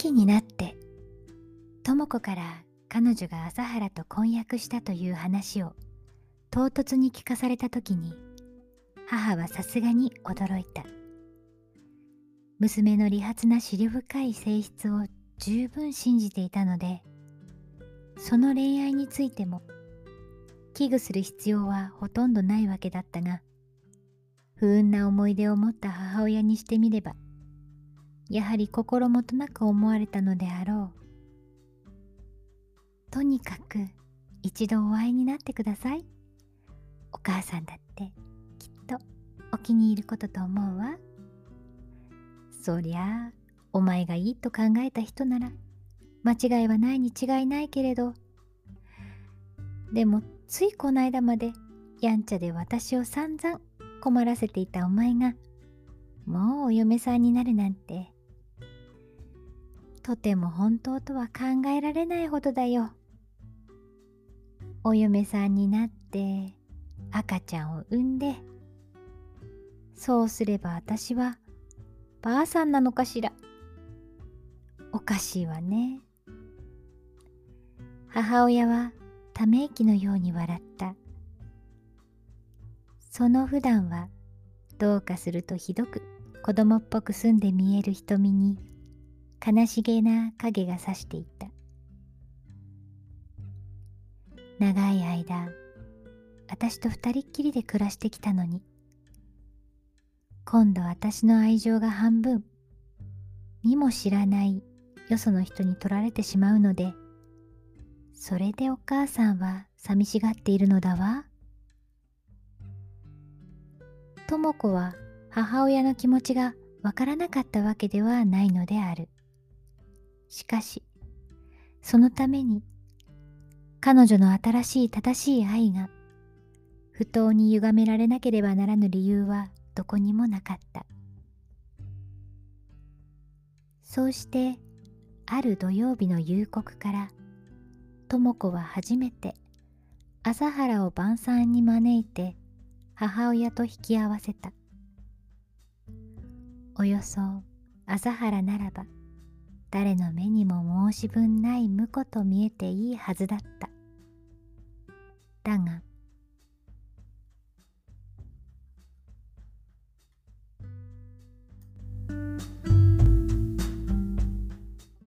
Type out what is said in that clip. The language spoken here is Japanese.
秋になって智子から彼女が朝原と婚約したという話を唐突に聞かされた時に母はさすがに驚いた。娘の利発な思慮深い性質を十分信じていたのでその恋愛についても危惧する必要はほとんどないわけだったが不運な思い出を持った母親にしてみればやはり心もとなく思われたのであろう。とにかく一度お会いになってください。お母さんだってきっとお気に入ることと思うわ。そりゃあお前がいいと考えた人なら間違いはないに違いないけれど。でもついこの間までやんちゃで私を散々困らせていたお前がもうお嫁さんになるなんてとても本当とは考えられないほどだよ。お嫁さんになって赤ちゃんを産んでそうすれば私はばあさんなのかしら。おかしいわね。母親はため息のように笑った。その普段はどうかするとひどく子供っぽく澄んで見える瞳に悲しげな影がさしていった。長い間私と二人っきりで暮らしてきたのに今度私の愛情が半分見も知らないよその人に取られてしまうのでそれでお母さんは寂しがっているのだわ。智子は母親の気持ちがわからなかったわけではないのである。しかしそのために彼女の新しい正しい愛が不当に歪められなければならぬ理由はどこにもなかった。そうしてある土曜日の夕刻から智子は初めて朝原を晩餐に招いて母親と引き合わせた。およそ朝原ならば誰の目にも申し分ない婿と見えていいはずだった。だが